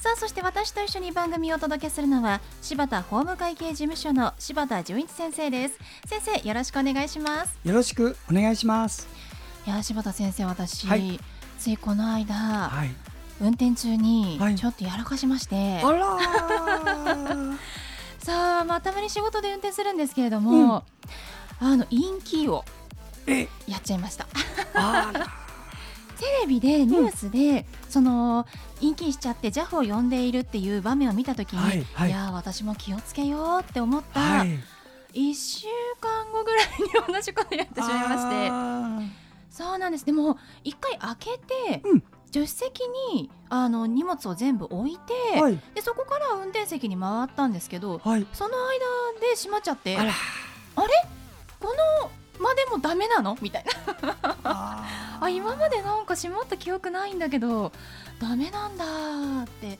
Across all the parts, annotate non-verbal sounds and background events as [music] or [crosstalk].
さあそして私と一緒に番組をお届けするのは柴田法務会計事務所の柴田純一先生です先生よろしくお願いしますよろしくお願いします。いや柴田先生私、はいついこの間、はい。運転中にはいちょっとやらかしまして、あらー。[laughs] さあまあたまに仕事で運転するんですけれども、あのインキーをえ、やっちゃいましたあら。テレビでニュースで、そのインキーしちゃって JAF を呼んでいるっていう場面を見たときに、はいはい。いやー私も気をつけようって思った、はい。1週間後ぐらいに同じことやってしまいまして。あそうなんです。でも一回開けて、うん。助手席にあの荷物を全部置いて、ーはい。でそこから運転席に回ったんですけどはい。その間で閉まっちゃってあら。このまでもダメなの？みたいなああ今までなんか閉まった記憶ないんだけどダメなんだーって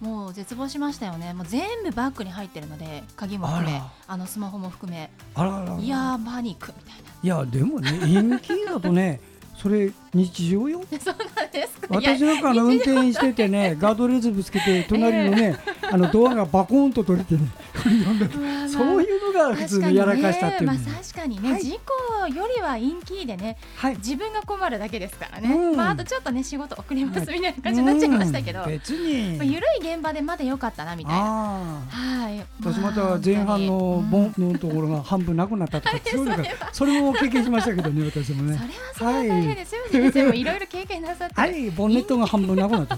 もう絶望しましたよね。もう全部バッグに入ってるので鍵も含めああのスマホも含め。いやーパニックみたいいやでもね、[laughs] インキーだとね、それ日常よ？な [laughs] そうなんです。私なんかあの運転しててね、[laughs] ガードレールぶつけて隣のね、あのドアがバコーンと取れてね、[laughs] まあそういうのが普通のやらかしたっていうの。まあ、確かにね、はい。事故よりはインキーでねはい。自分が困るだけですからね、うん。まあ、あとちょっとね仕事遅れますみたいな感じになっちゃいましたけど、うん。別まあ、に。緩い現場でまだ良かったなみたいな。はい、私また前半のボンのところが半分なくなったとか、そういうのがそれも経験しましたけどね、私もそれね。はそれは大変ですよ、先生もいろいろ経験なさって、はい、ボンネットが半分なくなった。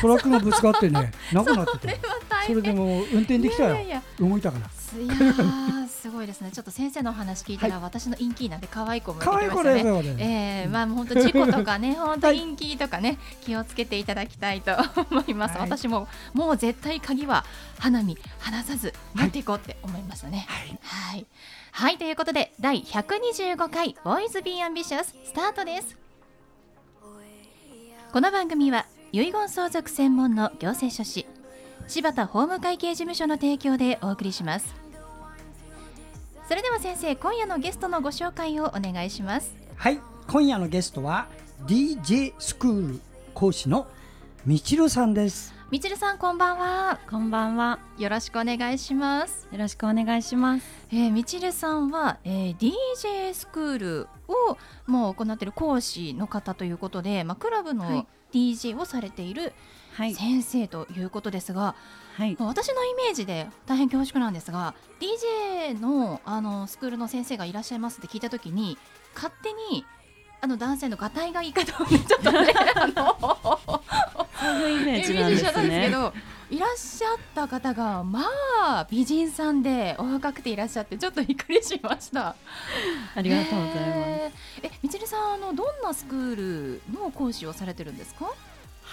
トラックがぶつかってね、[laughs] なくなってて。それは大変それでも運転できたよ動いたから。すいやー [laughs] すごいですね。ちょっと先生のお話聞いたら、私のインキーなんて可愛い子もい子きましたね。えー、まあもう本当事故とかね本当 [laughs] はい。インキーとかね気をつけていただきたいと思います、はい。私ももう絶対鍵は花見離さず持っていこうって思いましたね。はい。はい。はいということで第125回ボーイズビーアンビシャススタートです。この番組は遺言相続専門の行政書士柴田法務会計事務所の提供でお送りしますそれでは先生今夜のゲストのご紹介をお願いしますはい、今夜のゲストは DJ スクール講師のみちるさんです。みちるさんこんばんはこんばんは。よろしくお願いします、よろしくお願いします。えー、みちるさんは、えー DJ スクールをもう行っている講師の方ということで、まあ、クラブはのい DJ をされているはい。先生ということですが、はい。まあ私のイメージで大変恐縮なんですが DJ のあのスクールの先生がいらっしゃいますって聞いた時に勝手にあの男性のがたいがいい方をねちょっとね [laughs] あのイメージなんですけね。どいらっしゃった方がまあ美人さんでお若くていらっしゃってちょっとびっくりしましたありがとうございます。えーえみちるさんあのどんなスクールの講師をされてるんですか？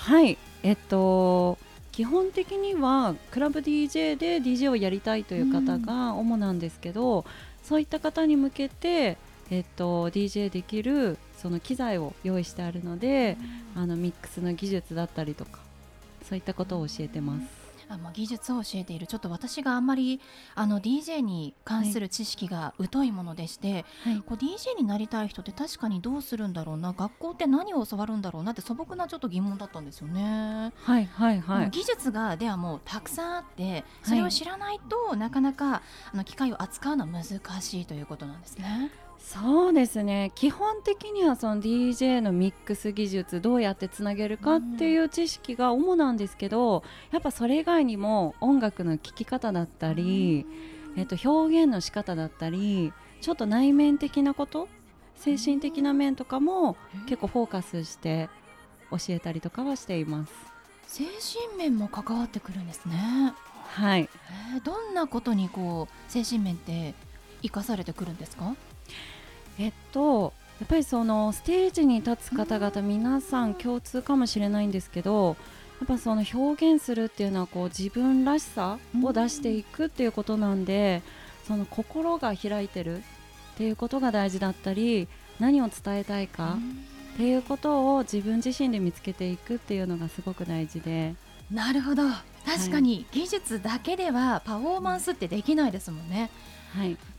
はい。えっと。基本的にはクラブ DJ で DJ をやりたいという方が主なんですけど、そういった方に向けて、えっと、DJ できるその機材を用意してあるので、あのミックスの技術だったりとかそういったことを教えてます。あまあ、技術を教えているちょっと私があんまりあの DJ に関する知識が疎いものでして、はい。こう DJ になりたい人って確かにどうするんだろうな学校って何を教わるんだろうなって素朴なちょっと疑問だったんですよね。はいはいはい。技術がではもうたくさんあってそれを知らないと、なかなかあの機械を扱うのは難しいということなんですね。そうですね基本的にはその DJ のミックス技術どうやってつなげるかっていう知識が主なんですけど、やっぱそれ以外にも音楽の聴き方だったり、えっと、表現の仕方だったりちょっと内面的なこと精神的な面とかも結構フォーカスして教えたりとかはしています。精神面も関わってくるんですね。はいえーどんなことにこう精神面って生かされてくるんですか？えっとやっぱりそのステージに立つ方々皆さん共通かもしれないんですけどっぱその表現するっていうのはこう自分らしさを出していくっていうことなんで、その心が開いてるっていうことが大事だったり何を伝えたいかっていうことを自分自身で見つけていくっていうのがすごく大事で。なるほど。確かに技術だけではパフォーマンスってできないですもんね、はい、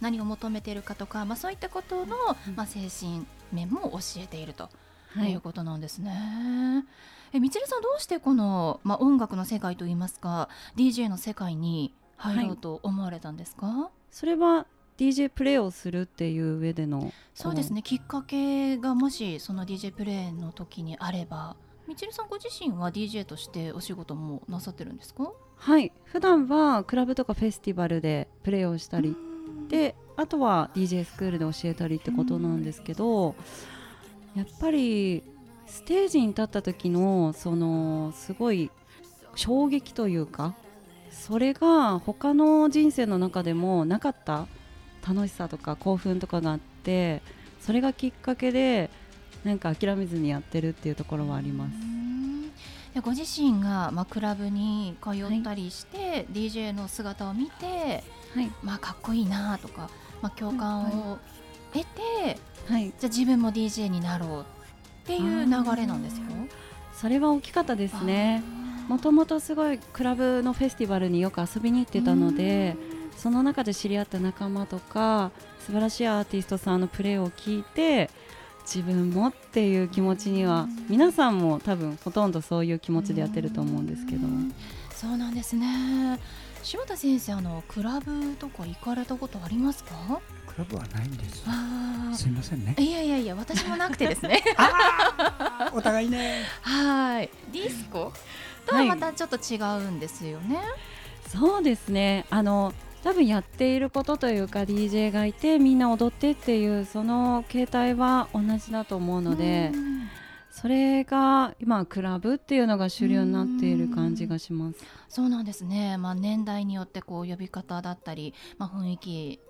何を求めているかとか、まあ、そういったことの、まあ、精神面も教えているとはい。いうことなんですね。えみちるさんどうしてこの、まあ、音楽の世界といいますか DJ の世界に入ろうと思われたんですか、それは DJ プレイをするっていう上でのそうですね。きっかけがもしその DJ プレイの時にあればみちるさんご自身は DJ としてお仕事もなさってるんですか？はい。普段はクラブとかフェスティバルでプレイをしたりであとは DJ スクールで教えたりってことなんですけどやっぱりステージに立った時のそのすごい衝撃というかそれが他の人生の中でもなかった楽しさとか興奮とかがあってそれがきっかけでなんか諦めずにやってるっていうところはあります。でご自身が、まあ、クラブに通ったりして、DJ の姿を見て、はい、まあ、かっこいいなとか、まあ、共感を得て、はい、じゃあ自分も DJ になろうっていう流れなんですよ。それは大きかったですね。もともとすごいクラブのフェスティバルによく遊びに行ってたのでその中で知り合った仲間とか素晴らしいアーティストさんのプレーを聞いて自分もっていう気持ちには皆さんも多分ほとんどそういう気持ちでやってると思うんですけど。そうなんですね。柴田先生あのクラブとか行かれたことありますか？クラブはないんですあすいませんね。いやいやいや私もなくてですね。[laughs] お互いね。はい。ディスコ？とはまたちょっと違うんですよね、そうですね。あの多分やっていることというか DJ がいてみんな踊ってっていうその形態は同じだと思うので。うん。それが今クラブっていうのが主流になっている感じがします。そうなんですね、まあ、年代によってこう呼び方だったり、まあ、雰囲気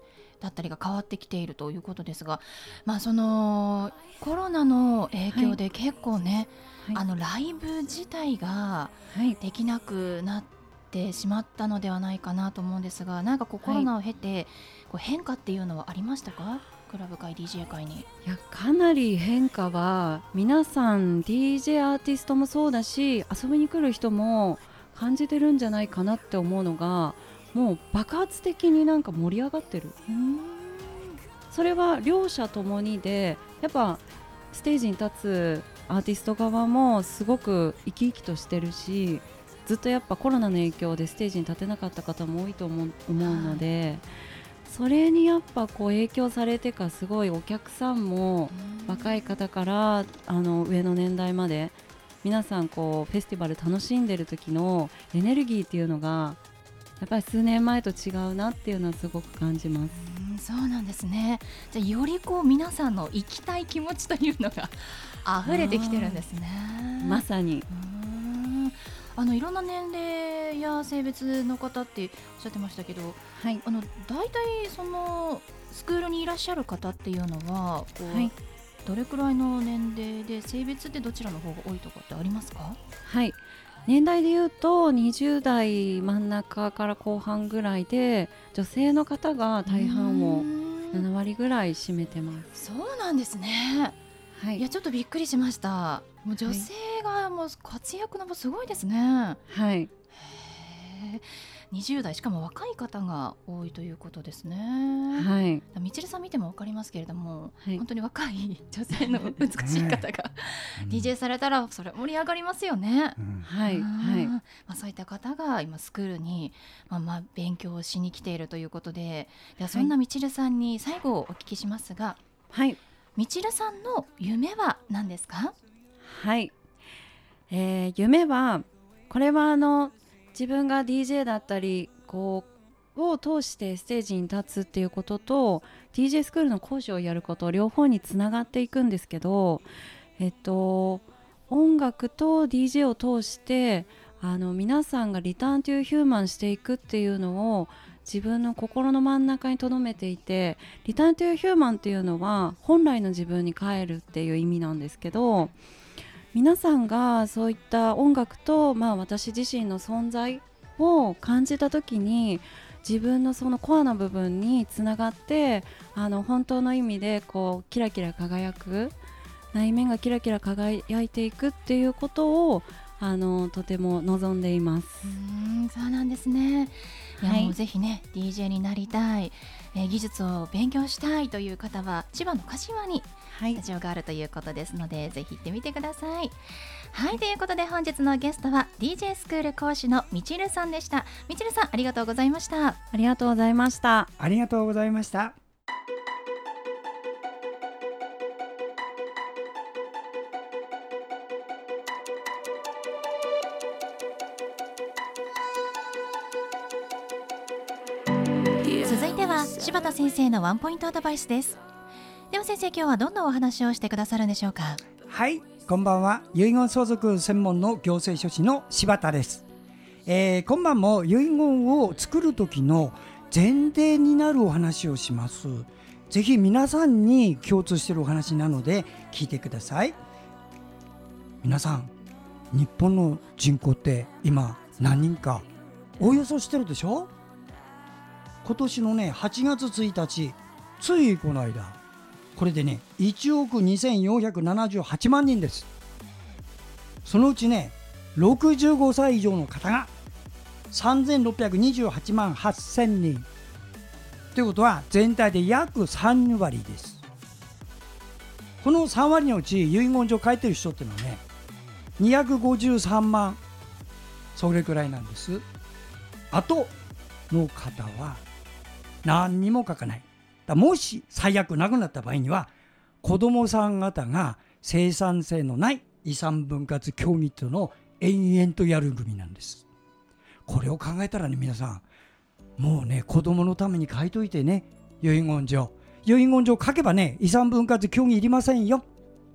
だったりが変わってきているということですが、まあ、そのコロナの影響で結構ね、はい。あのライブ自体がはい、できなくなってしまったのではないかなと思うんですがなんかこうコはい。ロナを経てこう変化っていうのはありましたか？クラブ界 DJ 界に。いやかなり変化は皆さん DJ アーティストもそうだし遊びに来る人も感じてるんじゃないかなって思うのがもう爆発的になんか盛り上がってる。それは両者ともにでやっぱステージに立つアーティスト側もすごく生き生きとしてるしずっとやっぱコロナの影響でステージに立てなかった方も多いと思う思うので、それにやっぱこう影響されてかすごいお客さんも若い方からあの上の年代まで皆さんこうフェスティバル楽しんでる時のエネルギーっていうのがやっぱり数年前と違うなっていうのはすごく感じます。うんそうなんですね。じゃあよりこう皆さんの行きたい気持ちというのが溢れてきてるんですね。まさに。うんあのいろんな年齢や性別の方っておっしゃってましたけどはい。あの大体そのスクールにいらっしゃる方っていうのはこう、はい。どれくらいの年齢で性別ってどちらの方が多いとかってありますか？はい。年代で言うと20代真ん中から後半ぐらいで女性の方が大半をうん。7割ぐらい占めてます。そうなんですね。はいやちょっとびっくりしましたもう女性がもう活躍の場すごいですね、はい。へえ。20代しかも若い方が多いということですね、はい。みちるさん見ても分かりますけれども、はい。本当に若い女性の美しい方が [laughs] DJ されたらそれ盛り上がりますよね。うんはい。うんはい。まあ、そういった方が今スクールに、まあ、まあ勉強をしに来ているということでではそんなみちるさんに最後お聞きしますが、はい。みちるさんの夢は何ですか？はい、えー夢はこれはあの自分が DJ だったりこうを通してステージに立つっていうことと DJ スクールの講師をやること両方につながっていくんですけどえっと音楽と DJ を通してあの皆さんがリターンというヒューマンしていくっていうのを自分の心の真ん中に留めていてリターンというヒューマンっていうのは本来の自分に帰るっていう意味なんですけど皆さんがそういった音楽と、まあ、私自身の存在を感じた時に自分のそのコアな部分につながってあの本当の意味でこうキラキラ輝く内面がキラキラ輝いていくっていうことをあのとても望んでいます。うんそうなんですね。いや、はいもうぜひね DJ になりたい、えー技術を勉強したいという方は千葉の柏にはいスタジオがあるということですので、ぜひ行ってみてください。はいということで本日のゲストは DJ スクール講師のみちるさんでした。みちるさんありがとうございました。ありがとうございました。ありがとうございました続いては柴田先生のワンポイントアドバイスです。では先生今日はどんなお話をしてくださるんでしょうか？はいこんばんは。遺言相続専門の行政書士の柴田です、えー今晩も遺言を作る時の前提になるお話をします。ぜひ皆さんに共通しているお話なので聞いてください。皆さん日本の人口って今何人かおおよそしてるでしょ？今年のね8月1日ついこの間これでね1億2478万人です。そのうちね65歳以上の方が3628万8000人。ということは全体で約3割です。この3割のうち遺言状書いてる人っていうのはね253万。それくらいなんです。あとの方は何にも書かない。だもし最悪なくなった場合には子供さん方が生産性のない遺産分割協議というのを延々とやる組なんです。これを考えたらね皆さんもうね子供のために書いといてね遺言状。遺言状書けばね遺産分割協議いりませんよ。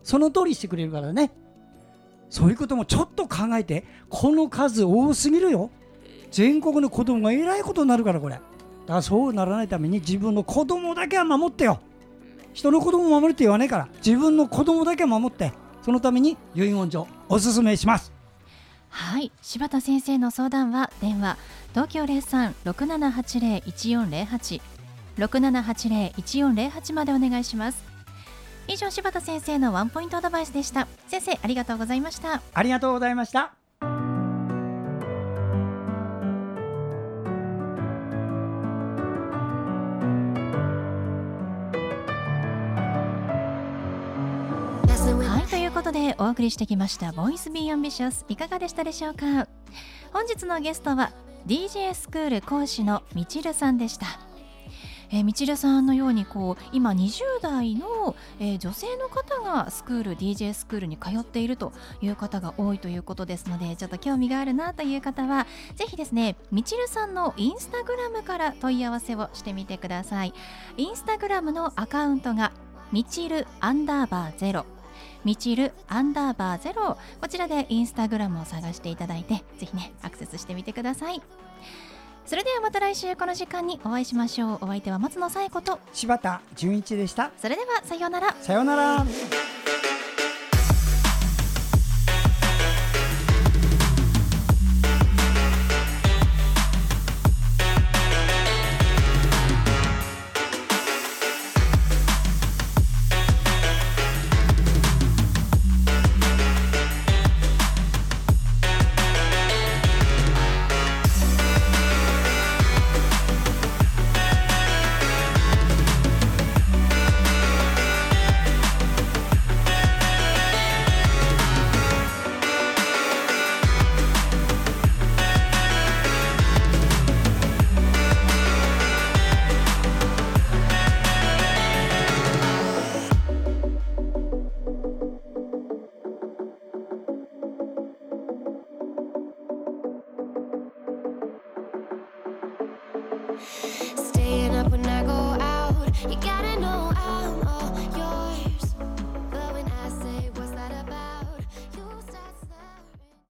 その通りしてくれるからね。そういうこともちょっと考えてこの数多すぎるよ。全国の子供がえらいことになるからこれ。だからそうならないために自分の子供だけは守ってよ。人の子供を守るって言わないから。自分の子供だけは守ってそのために遺言状おすすめします。はい。柴田先生の相談は電話東京0367801408 6780-1408までお願いします。以上柴田先生のワンポイントアドバイスでした。先生ありがとうございました。ありがとうございましたことでお送りしてきました「Boys be ambitious いかがでしたでしょうか？本日のゲストは DJ スクール講師のみちるさんでした。えー、みちるさんのようにこう今20代の、えー女性の方がスクール DJ スクールに通っているという方が多いということですのでちょっと興味があるなという方はぜひですねみちるさんのインスタグラムから問い合わせをしてみてください。インスタグラムのアカウントがみちるアンダーバーゼロ。みちるアンダーバーゼロ。こちらでインスタグラムを探していただいてぜひねアクセスしてみてください。それではまた来週この時間にお会いしましょう。お相手は松野紗友子と柴田純一でした。それではさようなら。さようなら「